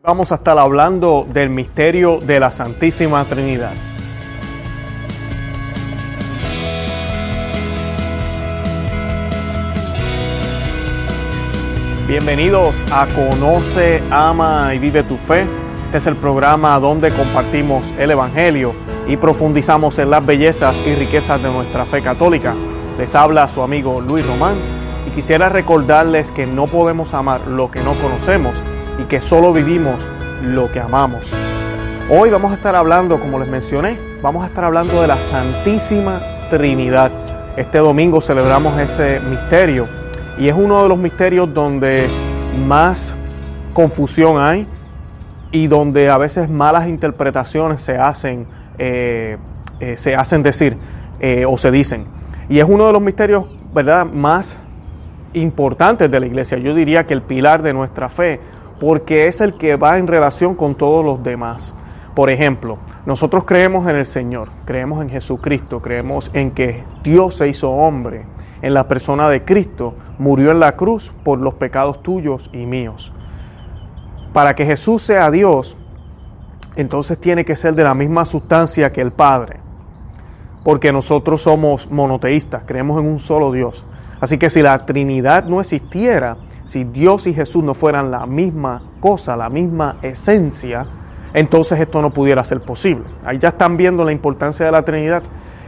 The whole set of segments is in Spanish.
Vamos a estar hablando del misterio de la Santísima Trinidad. Bienvenidos a Conoce, Ama y Vive tu Fe. Este es el programa donde compartimos el Evangelio y profundizamos en las bellezas y riquezas de nuestra fe católica. Les habla su amigo Luis Román y quisiera recordarles que no podemos amar lo que no conocemos y que solo vivimos lo que amamos. Hoy vamos a estar hablando, como les mencioné, vamos a estar hablando de la Santísima Trinidad. Este domingo celebramos ese misterio y es uno de los misterios donde más confusión hay y donde a veces malas interpretaciones se hacen, eh, eh, se hacen decir eh, o se dicen. Y es uno de los misterios, ¿verdad?, más importantes de la iglesia. Yo diría que el pilar de nuestra fe porque es el que va en relación con todos los demás. Por ejemplo, nosotros creemos en el Señor, creemos en Jesucristo, creemos en que Dios se hizo hombre, en la persona de Cristo, murió en la cruz por los pecados tuyos y míos. Para que Jesús sea Dios, entonces tiene que ser de la misma sustancia que el Padre, porque nosotros somos monoteístas, creemos en un solo Dios. Así que si la Trinidad no existiera, si Dios y Jesús no fueran la misma cosa, la misma esencia, entonces esto no pudiera ser posible. Ahí ya están viendo la importancia de la Trinidad.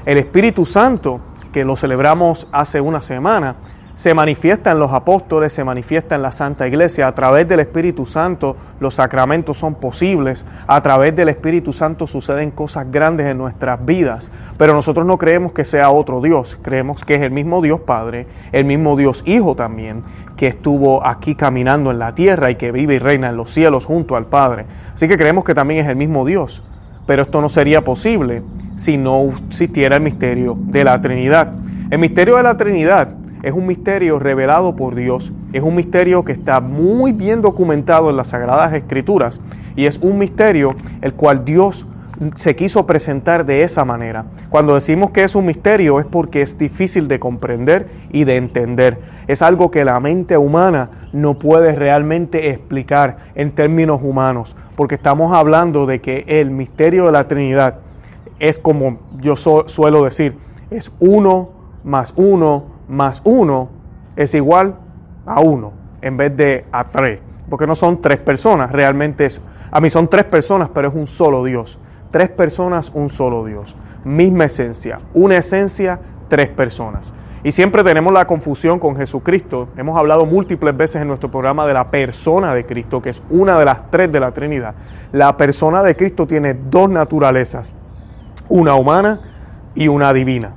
El Espíritu Santo, que lo celebramos hace una semana, se manifiesta en los apóstoles, se manifiesta en la Santa Iglesia. A través del Espíritu Santo los sacramentos son posibles. A través del Espíritu Santo suceden cosas grandes en nuestras vidas. Pero nosotros no creemos que sea otro Dios. Creemos que es el mismo Dios Padre, el mismo Dios Hijo también, que estuvo aquí caminando en la tierra y que vive y reina en los cielos junto al Padre. Así que creemos que también es el mismo Dios. Pero esto no sería posible si no existiera el misterio de la Trinidad. El misterio de la Trinidad es un misterio revelado por Dios, es un misterio que está muy bien documentado en las Sagradas Escrituras y es un misterio el cual Dios se quiso presentar de esa manera. Cuando decimos que es un misterio es porque es difícil de comprender y de entender. Es algo que la mente humana no puede realmente explicar en términos humanos, porque estamos hablando de que el misterio de la Trinidad es como yo suelo decir, es uno más uno más uno es igual a uno en vez de a tres. Porque no son tres personas, realmente es, a mí son tres personas, pero es un solo Dios. Tres personas, un solo Dios. Misma esencia, una esencia, tres personas. Y siempre tenemos la confusión con Jesucristo. Hemos hablado múltiples veces en nuestro programa de la persona de Cristo, que es una de las tres de la Trinidad. La persona de Cristo tiene dos naturalezas, una humana y una divina.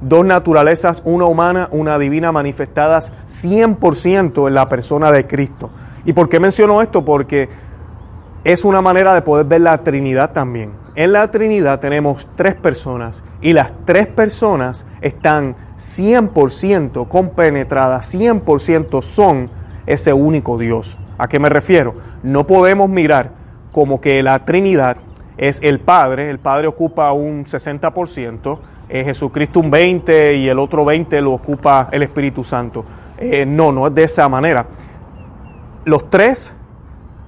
Dos naturalezas, una humana, una divina, manifestadas 100% en la persona de Cristo. ¿Y por qué menciono esto? Porque es una manera de poder ver la Trinidad también. En la Trinidad tenemos tres personas y las tres personas están 100% compenetradas, 100% son ese único Dios. ¿A qué me refiero? No podemos mirar como que la Trinidad es el Padre, el Padre ocupa un 60%, eh, Jesucristo un 20 y el otro 20 lo ocupa el Espíritu Santo. Eh, no, no es de esa manera. Los tres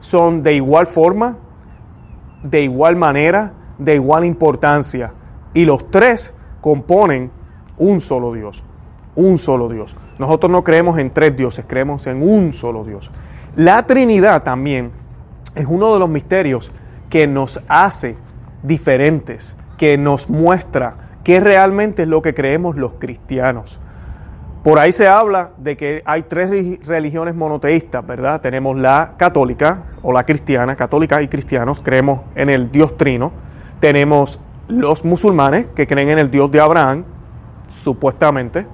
son de igual forma, de igual manera, de igual importancia. Y los tres componen un solo Dios. Un solo Dios. Nosotros no creemos en tres dioses, creemos en un solo Dios. La Trinidad también es uno de los misterios que nos hace diferentes, que nos muestra qué realmente es lo que creemos los cristianos. Por ahí se habla de que hay tres religiones monoteístas, ¿verdad? Tenemos la católica o la cristiana, católica y cristianos, creemos en el Dios trino. Tenemos los musulmanes que creen en el Dios de Abraham, supuestamente.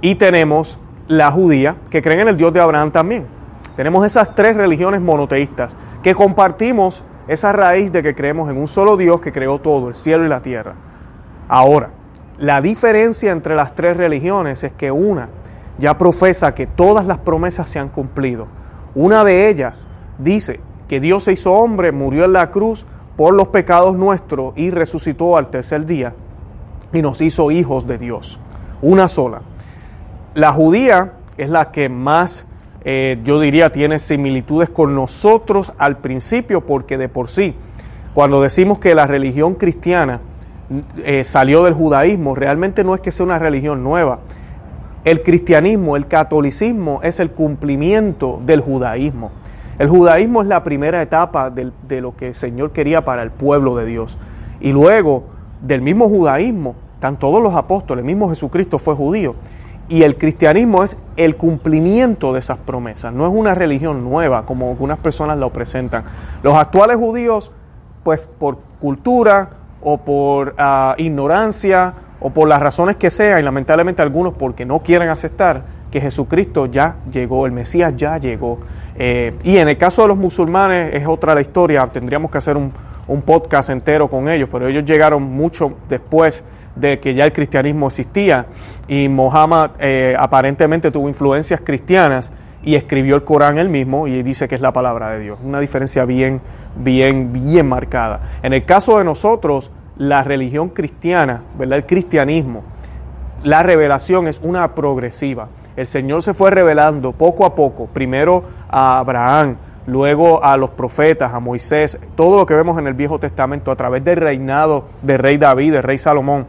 Y tenemos la judía que creen en el Dios de Abraham también. Tenemos esas tres religiones monoteístas que compartimos esa raíz de que creemos en un solo Dios que creó todo, el cielo y la tierra. Ahora, la diferencia entre las tres religiones es que una ya profesa que todas las promesas se han cumplido. Una de ellas dice que Dios se hizo hombre, murió en la cruz por los pecados nuestros y resucitó al tercer día y nos hizo hijos de Dios. Una sola. La judía es la que más eh, yo diría tiene similitudes con nosotros al principio, porque de por sí, cuando decimos que la religión cristiana eh, salió del judaísmo, realmente no es que sea una religión nueva. El cristianismo, el catolicismo es el cumplimiento del judaísmo. El judaísmo es la primera etapa de, de lo que el Señor quería para el pueblo de Dios. Y luego del mismo judaísmo, están todos los apóstoles, el mismo Jesucristo fue judío. Y el cristianismo es el cumplimiento de esas promesas, no es una religión nueva como algunas personas lo presentan. Los actuales judíos, pues por cultura o por ah, ignorancia o por las razones que sean, y lamentablemente algunos porque no quieren aceptar que Jesucristo ya llegó, el Mesías ya llegó. Eh, y en el caso de los musulmanes es otra la historia, tendríamos que hacer un, un podcast entero con ellos, pero ellos llegaron mucho después de que ya el cristianismo existía y Mohammed eh, aparentemente tuvo influencias cristianas y escribió el Corán él mismo y dice que es la palabra de Dios. Una diferencia bien, bien, bien marcada. En el caso de nosotros, la religión cristiana, ¿verdad? El cristianismo, la revelación es una progresiva. El Señor se fue revelando poco a poco, primero a Abraham, luego a los profetas, a Moisés, todo lo que vemos en el Viejo Testamento a través del reinado del rey David, del rey Salomón,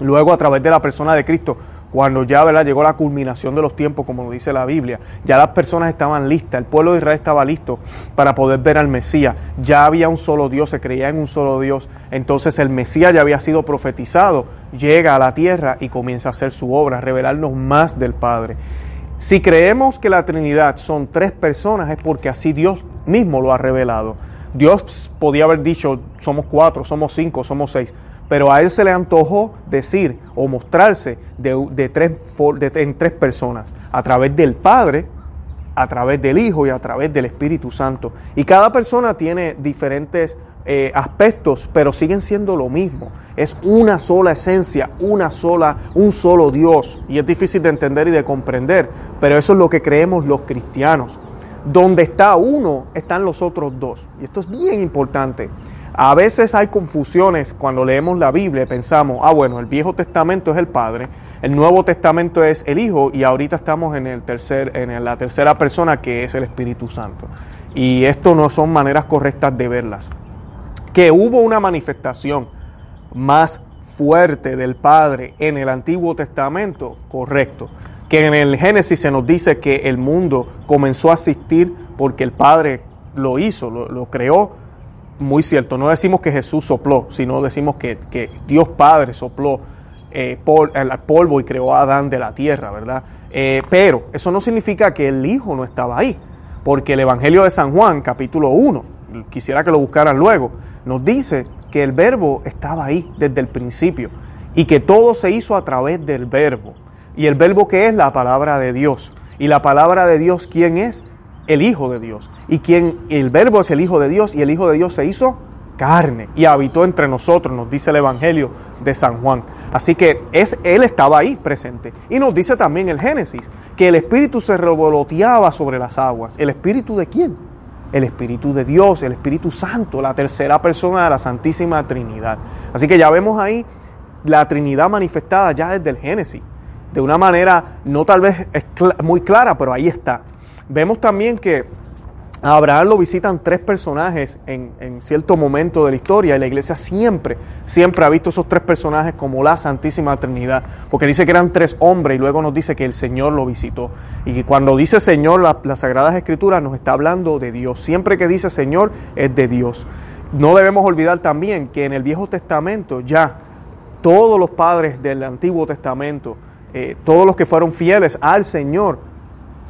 luego a través de la persona de Cristo, cuando ya ¿verdad? llegó la culminación de los tiempos, como lo dice la Biblia, ya las personas estaban listas, el pueblo de Israel estaba listo para poder ver al Mesías, ya había un solo Dios, se creía en un solo Dios, entonces el Mesías ya había sido profetizado, llega a la tierra y comienza a hacer su obra, revelarnos más del Padre. Si creemos que la Trinidad son tres personas es porque así Dios mismo lo ha revelado. Dios podía haber dicho somos cuatro, somos cinco, somos seis, pero a Él se le antojó decir o mostrarse de, tres, en tres personas, a través del Padre, a través del Hijo y a través del Espíritu Santo. Y cada persona tiene diferentes eh, aspectos, pero siguen siendo lo mismo. Es una sola esencia, una sola, un solo Dios. Y es difícil de entender y de comprender, pero eso es lo que creemos los cristianos. Donde está uno, están los otros dos. Y esto es bien importante. A veces hay confusiones cuando leemos la Biblia pensamos, ah, bueno, el Viejo Testamento es el Padre, el Nuevo Testamento es el Hijo y ahorita estamos en, el tercer, en la tercera persona que es el Espíritu Santo. Y esto no son maneras correctas de verlas que hubo una manifestación más fuerte del Padre en el Antiguo Testamento, correcto. Que en el Génesis se nos dice que el mundo comenzó a existir porque el Padre lo hizo, lo, creó, muy cierto. No decimos que Jesús sopló, sino decimos que, Dios Padre sopló eh, el polvo y creó a Adán de la tierra, ¿verdad? Eh, pero eso no significa que el Hijo no estaba ahí, porque el Evangelio de San Juan, capítulo 1, quisiera que lo buscaran luego, nos dice que el verbo estaba ahí desde el principio y que todo se hizo a través del verbo. Y el verbo que es la palabra de Dios. Y la palabra de Dios, ¿quién es? El Hijo de Dios. Y quien el verbo es el Hijo de Dios y el Hijo de Dios se hizo carne y habitó entre nosotros, nos dice el Evangelio de San Juan. Así que es, Él estaba ahí presente. Y nos dice también el Génesis que el Espíritu se revoloteaba sobre las aguas. ¿El Espíritu de quién? el Espíritu de Dios, el Espíritu Santo, la tercera persona de la Santísima Trinidad. Así que ya vemos ahí la Trinidad manifestada ya desde el Génesis, de una manera no tal vez muy clara, pero ahí está. Vemos también que a Abraham lo visitan tres personajes en, cierto momento de la historia y la iglesia siempre, siempre ha visto esos tres personajes como la Santísima Trinidad, porque dice que eran tres hombres y luego nos dice que el Señor lo visitó. Y cuando dice Señor, las Sagradas Escrituras nos está hablando de Dios. Siempre que dice Señor es de Dios. No debemos olvidar también que en el Viejo Testamento ya todos los padres del Antiguo Testamento, eh, todos los que fueron fieles al Señor,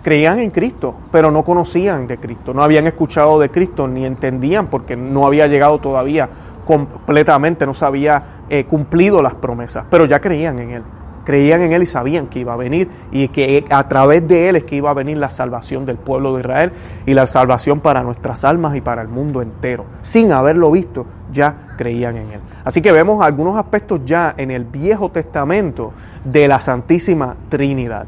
creían en Cristo, pero no conocían de Cristo, no habían escuchado de Cristo ni entendían porque no había llegado todavía completamente, no se había eh, cumplido las promesas, pero ya creían en Él. Creían en Él y sabían que iba a venir y que a través de Él es que iba a venir la salvación del pueblo de Israel y la salvación para nuestras almas y para el mundo entero. Sin haberlo visto, ya creían en Él. Así que vemos algunos aspectos ya en el Viejo Testamento de la Santísima Trinidad.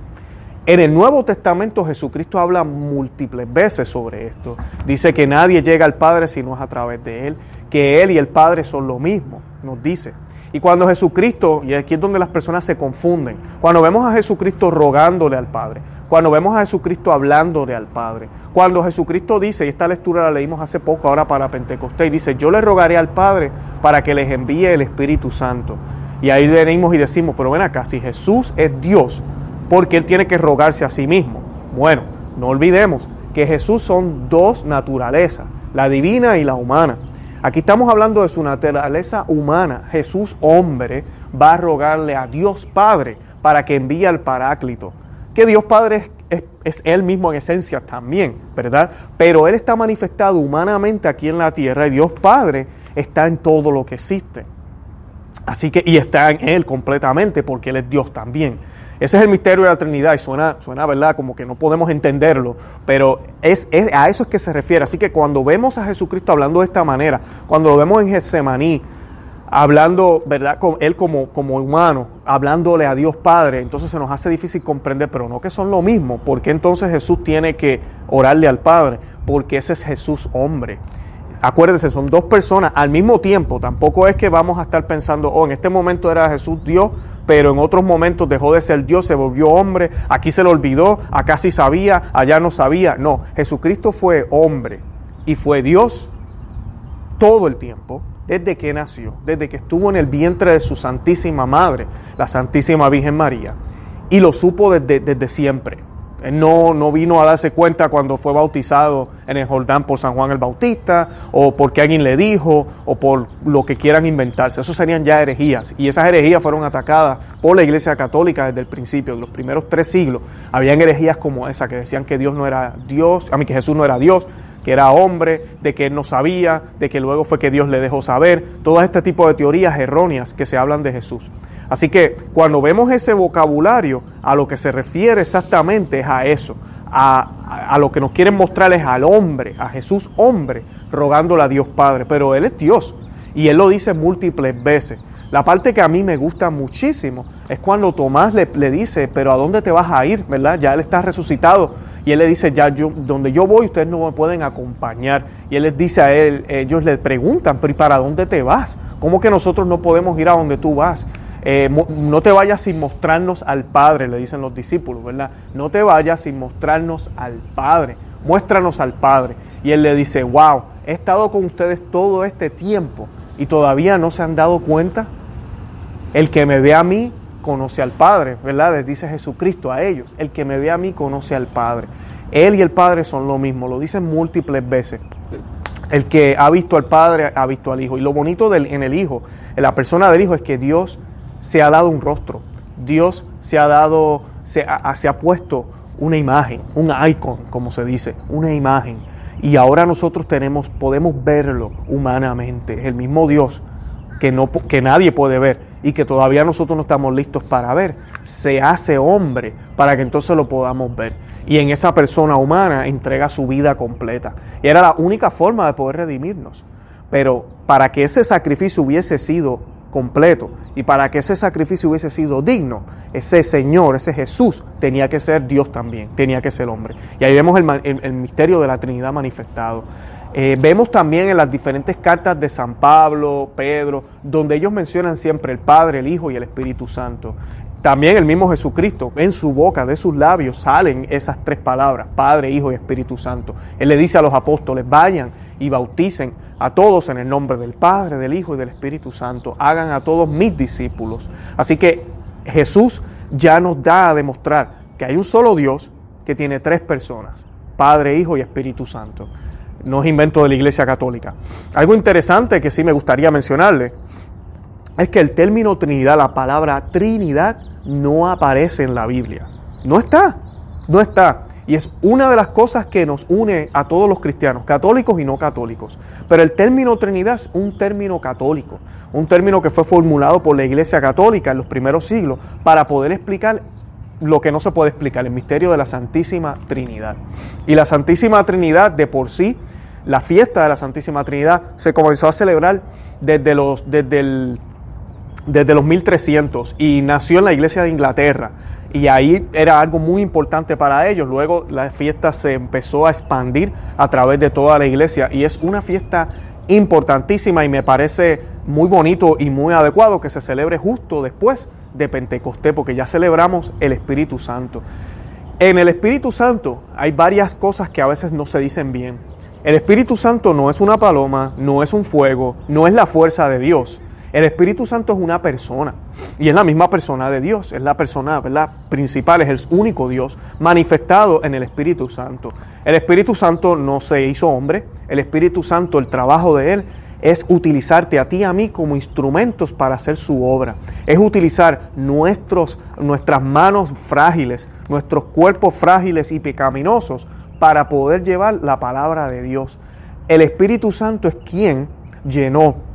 En el Nuevo Testamento Jesucristo habla múltiples veces sobre esto. Dice que nadie llega al Padre si no es a través de Él, que Él y el Padre son lo mismo, nos dice. Y cuando Jesucristo, y aquí es donde las personas se confunden, cuando vemos a Jesucristo rogándole al Padre, cuando vemos a Jesucristo hablándole al Padre, cuando Jesucristo dice, y esta lectura la leímos hace poco ahora para Pentecostés, dice, yo le rogaré al Padre para que les envíe el Espíritu Santo. Y ahí venimos y decimos, pero ven acá, si Jesús es Dios, porque Él tiene que rogarse a sí mismo? Bueno, no olvidemos que Jesús son dos naturalezas, la divina y la humana. Aquí estamos hablando de su naturaleza humana. Jesús, hombre, va a rogarle a Dios Padre para que envíe al Paráclito. Que Dios Padre es, es, Él mismo en esencia también, ¿verdad? Pero Él está manifestado humanamente aquí en la tierra y Dios Padre está en todo lo que existe. Así que, y está en Él completamente porque Él es Dios también. Ese es el misterio de la Trinidad y suena, suena ¿verdad? Como que no podemos entenderlo, pero es, a eso es que se refiere. Así que cuando vemos a Jesucristo hablando de esta manera, cuando lo vemos en Getsemaní, hablando, ¿verdad? Con él como, como humano, hablándole a Dios Padre, entonces se nos hace difícil comprender, pero no que son lo mismo. porque entonces Jesús tiene que orarle al Padre? Porque ese es Jesús hombre acuérdense, son dos personas al mismo tiempo. Tampoco es que vamos a estar pensando, oh, en este momento era Jesús Dios, pero en otros momentos dejó de ser Dios, se volvió hombre, aquí se lo olvidó, acá sí sabía, allá no sabía. No, Jesucristo fue hombre y fue Dios todo el tiempo, desde que nació, desde que estuvo en el vientre de su Santísima Madre, la Santísima Virgen María, y lo supo desde, desde siempre. Él no, no vino a darse cuenta cuando fue bautizado en el Jordán por San Juan el Bautista, o porque alguien le dijo, o por lo que quieran inventarse. Eso serían ya herejías. Y esas herejías fueron atacadas por la Iglesia Católica desde el principio, en los primeros tres siglos. Habían herejías como esa, que decían que Dios no era Dios, a mí que Jesús no era Dios, que era hombre, de que él no sabía, de que luego fue que Dios le dejó saber. Todo este tipo de teorías erróneas que se hablan de Jesús. Así que cuando vemos ese vocabulario, a lo que se refiere exactamente es a eso, a, lo que nos quieren mostrar es al hombre, a Jesús hombre, rogándole a Dios Padre, pero Él es Dios y Él lo dice múltiples veces. La parte que a mí me gusta muchísimo es cuando Tomás le, dice, pero ¿a dónde te vas a ir? ¿Verdad? Ya Él está resucitado. Y Él le dice, ya yo, donde yo voy, ustedes no me pueden acompañar. Y Él les dice a Él, ellos le preguntan, pero ¿y para dónde te vas? ¿Cómo que nosotros no podemos ir a donde tú vas? Eh, no te vayas sin mostrarnos al Padre, le dicen los discípulos, ¿verdad? No te vayas sin mostrarnos al Padre, muéstranos al Padre. Y él le dice, wow, he estado con ustedes todo este tiempo y todavía no se han dado cuenta. El que me ve a mí conoce al Padre, ¿verdad? Les dice Jesucristo a ellos, el que me ve a mí conoce al Padre. Él y el Padre son lo mismo, lo dicen múltiples veces. El que ha visto al Padre ha visto al Hijo. Y lo bonito del, en el Hijo, en la persona del Hijo, es que Dios se ha dado un rostro. Dios se ha dado, se ha, puesto una imagen, un icon, como se dice, una imagen. Y ahora nosotros tenemos, podemos verlo humanamente. El mismo Dios que, no, que nadie puede ver y que todavía nosotros no estamos listos para ver, se hace hombre para que entonces lo podamos ver. Y en esa persona humana entrega su vida completa. Y era la única forma de poder redimirnos. Pero para que ese sacrificio hubiese sido completo. Y para que ese sacrificio hubiese sido digno, ese Señor, ese Jesús, tenía que ser Dios también, tenía que ser hombre. Y ahí vemos el, misterio de la Trinidad manifestado. Eh, vemos también en las diferentes cartas de San Pablo, Pedro, donde ellos mencionan siempre el Padre, el Hijo y el Espíritu Santo. También el mismo Jesucristo, en su boca, de sus labios, salen esas tres palabras, Padre, Hijo y Espíritu Santo. Él le dice a los apóstoles, vayan y bauticen a todos en el nombre del Padre, del Hijo y del Espíritu Santo. Hagan a todos mis discípulos. Así que Jesús ya nos da a demostrar que hay un solo Dios que tiene tres personas, Padre, Hijo y Espíritu Santo. No es invento de la Iglesia Católica. Algo interesante que sí me gustaría mencionarle es que el término Trinidad, la palabra Trinidad, no aparece en la Biblia. No está, no está. Y es una de las cosas que nos une a todos los cristianos, católicos y no católicos. Pero el término Trinidad es un término católico, un término que fue formulado por la Iglesia Católica en los primeros siglos para poder explicar lo que no se puede explicar, el misterio de la Santísima Trinidad. Y la Santísima Trinidad de por sí, la fiesta de la Santísima Trinidad se comenzó a celebrar desde los, desde el, desde los 1300 y nació en la Iglesia de Inglaterra y ahí era algo muy importante para ellos. Luego la fiesta se empezó a expandir a través de toda la iglesia y es una fiesta importantísima y me parece muy bonito y muy adecuado que se celebre justo después de Pentecostés, porque ya celebramos el Espíritu Santo. En el Espíritu Santo hay varias cosas que a veces no se dicen bien. El Espíritu Santo no es una paloma, no es un fuego, no es la fuerza de Dios. El Espíritu Santo es una persona y es la misma persona de Dios, es la persona ¿verdad? principal, es el único Dios manifestado en el Espíritu Santo. El Espíritu Santo no se hizo hombre, el Espíritu Santo, el trabajo de Él es utilizarte a ti y a mí como instrumentos para hacer su obra. Es utilizar nuestros, nuestras manos frágiles, nuestros cuerpos frágiles y pecaminosos para poder llevar la palabra de Dios. El Espíritu Santo es quien llenó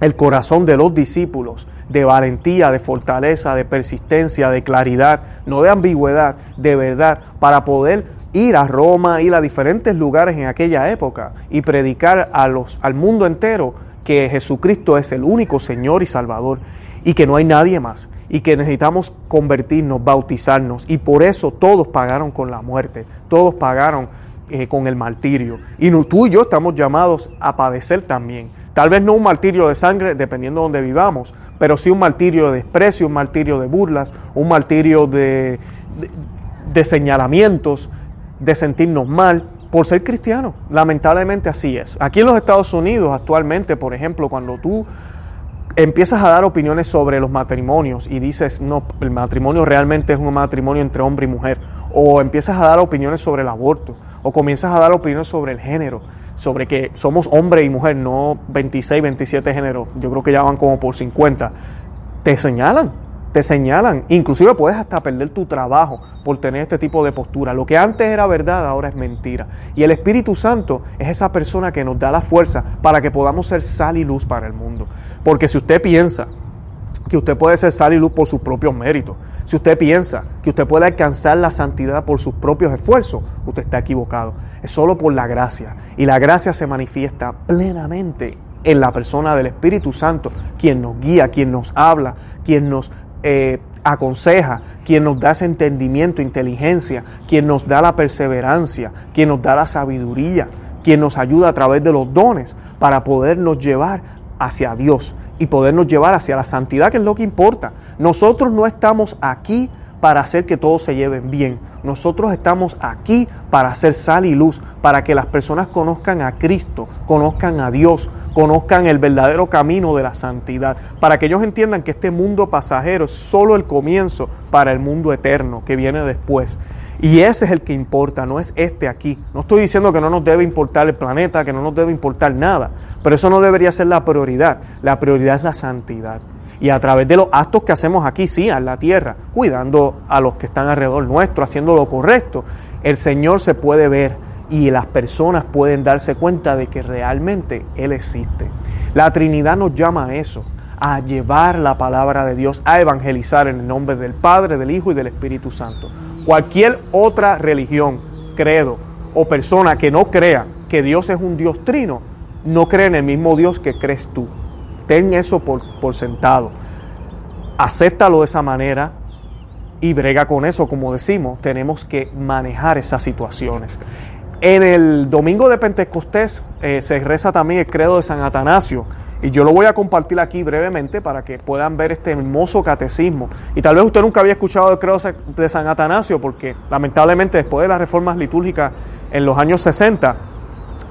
el corazón de los discípulos de valentía, de fortaleza, de persistencia, de claridad, no de ambigüedad, de verdad, para poder ir a Roma, ir a diferentes lugares en aquella época y predicar a los, al mundo entero que Jesucristo es el único Señor y Salvador y que no hay nadie más y que necesitamos convertirnos, bautizarnos. Y por eso todos pagaron con la muerte, todos pagaron eh, con el martirio. Y tú y yo estamos llamados a padecer también Tal vez no un martirio de sangre, dependiendo de donde vivamos, pero sí un martirio de desprecio, un martirio de burlas, un martirio de, de, señalamientos, de sentirnos mal por ser cristiano. Lamentablemente así es. Aquí en los Estados Unidos actualmente, por ejemplo, cuando tú empiezas a dar opiniones sobre los matrimonios y dices, no, el matrimonio realmente es un matrimonio entre hombre y mujer, o empiezas a dar opiniones sobre el aborto, o comienzas a dar opiniones sobre el género, sobre que somos hombre y mujer, no 26, 27 géneros, yo creo que ya van como por 50, te señalan, te señalan, inclusive puedes hasta perder tu trabajo por tener este tipo de postura. Lo que antes era verdad ahora es mentira. Y el Espíritu Santo es esa persona que nos da la fuerza para que podamos ser sal y luz para el mundo. Porque si usted piensa que usted puede ser sal y luz por sus propios méritos, si usted piensa que usted puede alcanzar la santidad por sus propios esfuerzos, usted está equivocado. Es solo por la gracia. Y la gracia se manifiesta plenamente en la persona del Espíritu Santo, quien nos guía, quien nos habla, quien nos eh, aconseja, quien nos da ese entendimiento, inteligencia, quien nos da la perseverancia, quien nos da la sabiduría, quien nos ayuda a través de los dones para podernos llevar hacia Dios y podernos llevar hacia la santidad, que es lo que importa. Nosotros no estamos aquí para hacer que todos se lleven bien. Nosotros estamos aquí para hacer sal y luz, para que las personas conozcan a Cristo, conozcan a Dios, conozcan el verdadero camino de la santidad, para que ellos entiendan que este mundo pasajero es solo el comienzo para el mundo eterno que viene después. Y ese es el que importa, no es este aquí. No estoy diciendo que no nos debe importar el planeta, que no nos debe importar nada, pero eso no debería ser la prioridad. La prioridad es la santidad. Y a través de los actos que hacemos aquí, sí, en la tierra, cuidando a los que están alrededor nuestro, haciendo lo correcto, el Señor se puede ver y las personas pueden darse cuenta de que realmente Él existe. La Trinidad nos llama a eso, a llevar la palabra de Dios, a evangelizar en el nombre del Padre, del Hijo y del Espíritu Santo. Cualquier otra religión, credo o persona que no crea que Dios es un Dios trino, no cree en el mismo Dios que crees tú. Ten eso por, por sentado. Acéptalo de esa manera y brega con eso, como decimos, tenemos que manejar esas situaciones. En el domingo de Pentecostés eh, se reza también el credo de San Atanasio. Y yo lo voy a compartir aquí brevemente para que puedan ver este hermoso catecismo. Y tal vez usted nunca había escuchado el credo de San Atanasio, porque lamentablemente después de las reformas litúrgicas en los años 60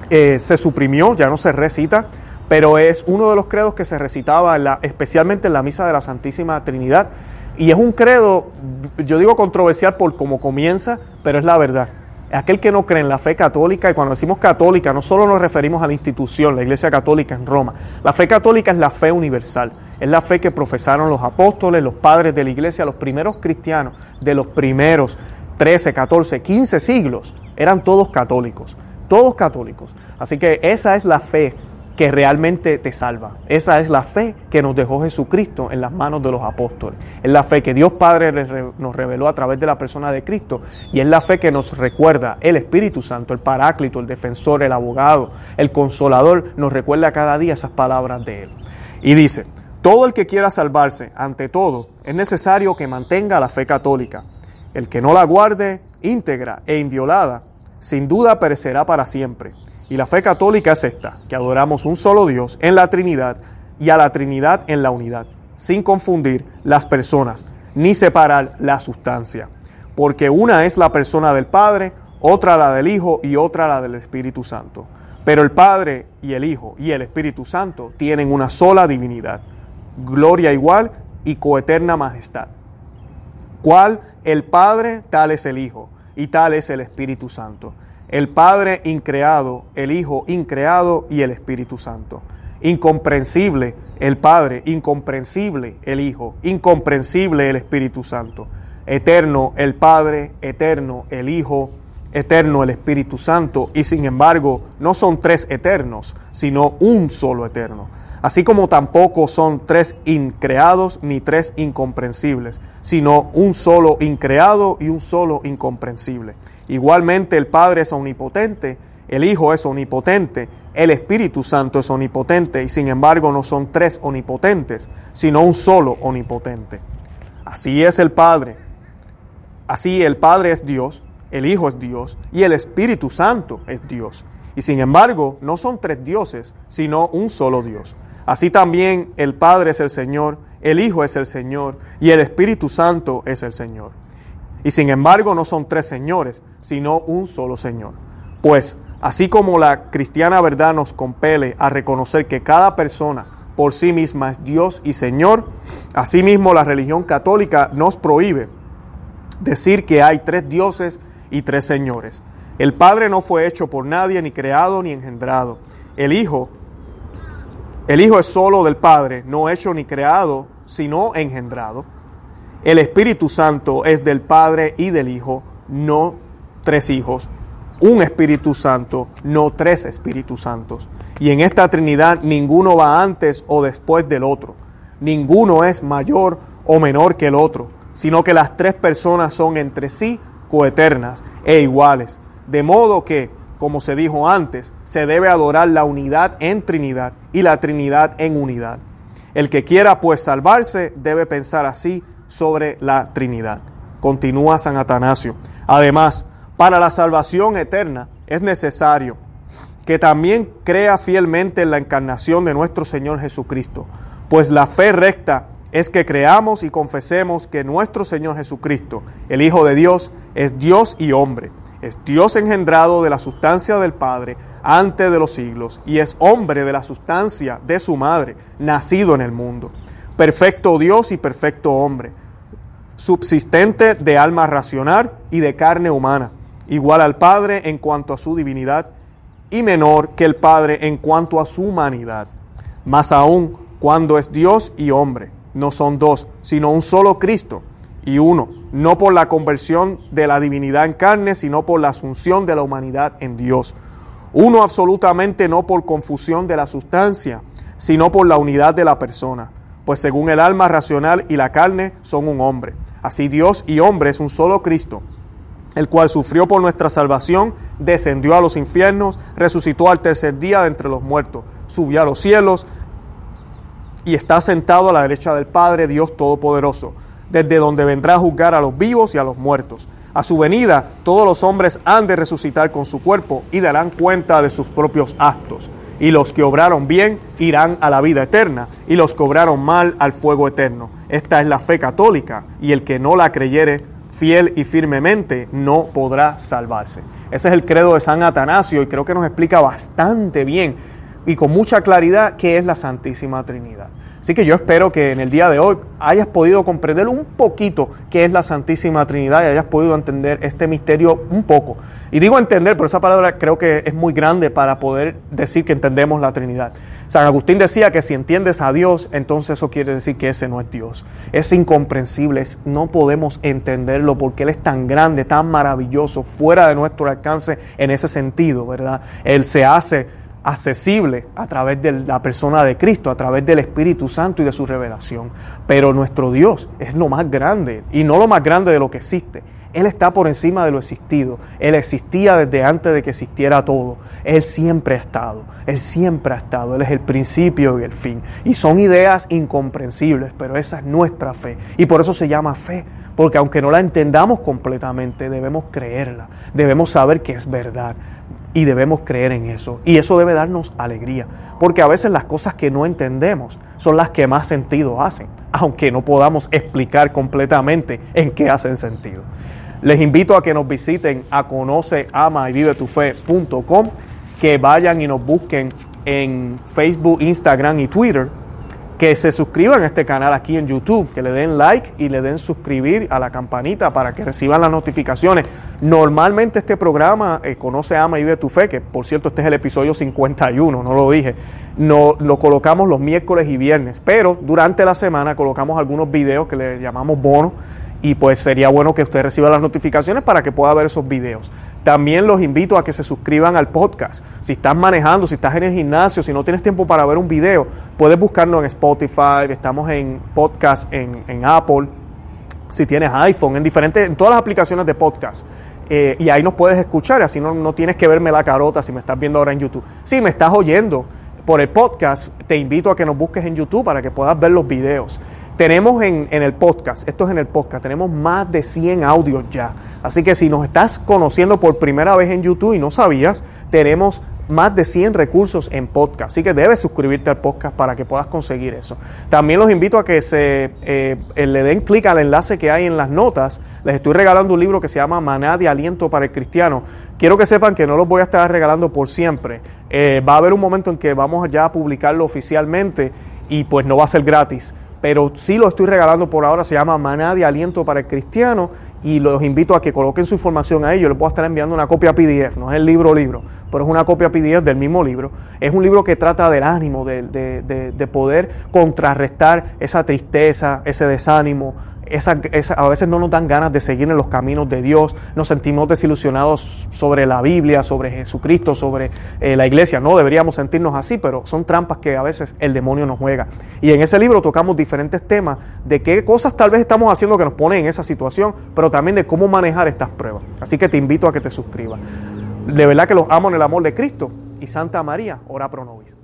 eh, se suprimió, ya no se recita, pero es uno de los credos que se recitaba especialmente en la misa de la Santísima Trinidad. Y es un credo, yo digo controversial por cómo comienza, pero es la verdad aquel que no cree en la fe católica, y cuando decimos católica no solo nos referimos a la institución, la Iglesia Católica en Roma, la fe católica es la fe universal, es la fe que profesaron los apóstoles, los padres de la Iglesia, los primeros cristianos de los primeros 13, 14, 15 siglos, eran todos católicos, todos católicos. Así que esa es la fe que realmente te salva. Esa es la fe que nos dejó Jesucristo en las manos de los apóstoles. Es la fe que Dios Padre nos reveló a través de la persona de Cristo y es la fe que nos recuerda el Espíritu Santo, el Paráclito, el defensor, el abogado, el consolador, nos recuerda cada día esas palabras de Él. Y dice, todo el que quiera salvarse, ante todo, es necesario que mantenga la fe católica. El que no la guarde íntegra e inviolada, sin duda perecerá para siempre. Y la fe católica es esta, que adoramos un solo Dios en la Trinidad y a la Trinidad en la unidad, sin confundir las personas ni separar la sustancia. porque una es la persona del Padre, otra la del Hijo y otra la del Espíritu Santo. Pero el Padre y el Hijo y el Espíritu Santo tienen una sola divinidad, gloria igual y coeterna majestad. ¿Cuál? El Padre, tal es el Hijo, y tal es el Espíritu Santo. El Padre increado, el Hijo increado y el Espíritu Santo. Incomprensible el Padre, incomprensible el Hijo, incomprensible el Espíritu Santo. Eterno el Padre, eterno el Hijo, eterno el Espíritu Santo. Y sin embargo, no son tres eternos, sino un solo eterno. Así como tampoco son tres increados ni tres incomprensibles, sino un solo increado y un solo incomprensible. Igualmente el Padre es omnipotente, el Hijo es omnipotente, el Espíritu Santo es omnipotente y sin embargo no son tres omnipotentes, sino un solo omnipotente. Así es el Padre. Así el Padre es Dios, el Hijo es Dios y el Espíritu Santo es Dios. Y sin embargo no son tres dioses, sino un solo Dios. Así también el Padre es el Señor, el Hijo es el Señor y el Espíritu Santo es el Señor. Y sin embargo no son tres señores, sino un solo Señor. Pues Así como la cristiana verdad nos compele a reconocer que cada persona por sí misma es Dios y Señor, asimismo la religión católica nos prohíbe decir que hay tres dioses y tres señores. El Padre no fue hecho por nadie, ni creado, ni engendrado. El Hijo, el Hijo es solo del Padre, no hecho ni creado, sino engendrado. El Espíritu Santo es del Padre y del Hijo, no tres hijos un Espíritu Santo, no tres Espíritus Santos. Y en esta Trinidad ninguno va antes o después del otro. Ninguno es mayor o menor que el otro, sino que las tres personas son entre sí coeternas e iguales. De modo que, como se dijo antes, se debe adorar la unidad en Trinidad y la Trinidad en unidad. El que quiera pues salvarse debe pensar así sobre la Trinidad. Continúa San Atanasio. Además, para la salvación eterna es necesario que también crea fielmente en la encarnación de nuestro Señor Jesucristo, pues la fe recta es que creamos y confesemos que nuestro Señor Jesucristo, el Hijo de Dios, es Dios y hombre, es Dios engendrado de la sustancia del Padre antes de los siglos y es hombre de la sustancia de su madre, nacido en el mundo, perfecto Dios y perfecto hombre, subsistente de alma racional y de carne humana igual al Padre en cuanto a su divinidad y menor que el Padre en cuanto a su humanidad. Más aún, cuando es Dios y hombre, no son dos, sino un solo Cristo y uno, no por la conversión de la divinidad en carne, sino por la asunción de la humanidad en Dios. Uno absolutamente no por confusión de la sustancia, sino por la unidad de la persona, pues según el alma racional y la carne son un hombre. Así Dios y hombre es un solo Cristo, el cual sufrió por nuestra salvación, descendió a los infiernos, resucitó al tercer día de entre los muertos, subió a los cielos y está sentado a la derecha del Padre, Dios Todopoderoso, desde donde vendrá a juzgar a los vivos y a los muertos. A su venida, todos los hombres han de resucitar con su cuerpo y darán cuenta de sus propios actos. Y los que obraron bien irán a la vida eterna, y los que obraron mal al fuego eterno. Esta es la fe católica, y el que no la creyere fiel y firmemente, no podrá salvarse. Ese es el credo de San Atanasio y creo que nos explica bastante bien y con mucha claridad qué es la Santísima Trinidad. Así que yo espero que en el día de hoy hayas podido comprender un poquito qué es la Santísima Trinidad y hayas podido entender este misterio un poco. Y digo entender, pero esa palabra creo que es muy grande para poder decir que entendemos la Trinidad. San Agustín decía que si entiendes a Dios, entonces eso quiere decir que ese no es Dios. Es incomprensible, no podemos entenderlo porque Él es tan grande, tan maravilloso, fuera de nuestro alcance en ese sentido, ¿verdad? Él se hace accesible a través de la persona de Cristo, a través del Espíritu Santo y de su revelación. Pero nuestro Dios es lo más grande y no lo más grande de lo que existe. Él está por encima de lo existido. Él existía desde antes de que existiera todo. Él siempre ha estado. Él siempre ha estado. Él es el principio y el fin. Y son ideas incomprensibles, pero esa es nuestra fe. Y por eso se llama fe. Porque aunque no la entendamos completamente, debemos creerla. Debemos saber que es verdad y debemos creer en eso. Y eso debe darnos alegría, porque a veces las cosas que no entendemos son las que más sentido hacen, aunque no podamos explicar completamente en qué hacen sentido. Les invito a que nos visiten a conoce, ama y vive tu fe.com, que vayan y nos busquen en Facebook, Instagram y Twitter que se suscriban a este canal aquí en YouTube, que le den like y le den suscribir a la campanita para que reciban las notificaciones. Normalmente este programa eh, Conoce, Ama y Vive tu Fe, que por cierto este es el episodio 51, no lo dije, no, lo colocamos los miércoles y viernes, pero durante la semana colocamos algunos videos que le llamamos bonos y pues sería bueno que usted reciba las notificaciones para que pueda ver esos videos. También los invito a que se suscriban al podcast. Si estás manejando, si estás en el gimnasio, si no tienes tiempo para ver un video, puedes buscarnos en Spotify, estamos en podcast en, Apple, si tienes iPhone, en diferentes, en todas las aplicaciones de podcast. Eh, y ahí nos puedes escuchar, así no, no tienes que verme la carota si me estás viendo ahora en YouTube. Si me estás oyendo por el podcast, te invito a que nos busques en YouTube para que puedas ver los videos. Tenemos en, el podcast, esto es en el podcast, tenemos más de 100 audios ya. Así que si nos estás conociendo por primera vez en YouTube y no sabías, tenemos más de 100 recursos en podcast. Así que debes suscribirte al podcast para que puedas conseguir eso. También los invito a que se eh, le den clic al enlace que hay en las notas. Les estoy regalando un libro que se llama Maná de Aliento para el Cristiano. Quiero que sepan que no los voy a estar regalando por siempre. Eh, va a haber un momento en que vamos ya a publicarlo oficialmente y pues no va a ser gratis pero sí lo estoy regalando por ahora, se llama Maná de Aliento para el Cristiano y los invito a que coloquen su información ahí, yo les puedo estar enviando una copia PDF, no es el libro libro, pero es una copia PDF del mismo libro. Es un libro que trata del ánimo, de, de, de poder contrarrestar esa tristeza, ese desánimo, a veces no nos dan ganas de seguir en los caminos de Dios, nos sentimos desilusionados sobre la Biblia, sobre Jesucristo, sobre eh, la iglesia. No deberíamos sentirnos así, pero son trampas que a veces el demonio nos juega. Y en ese libro tocamos diferentes temas de qué cosas tal vez estamos haciendo que nos ponen en esa situación, pero también de cómo manejar estas pruebas. Así que te invito a que te suscribas. De verdad que los amo en el amor de Cristo y Santa María, ora pro nobis.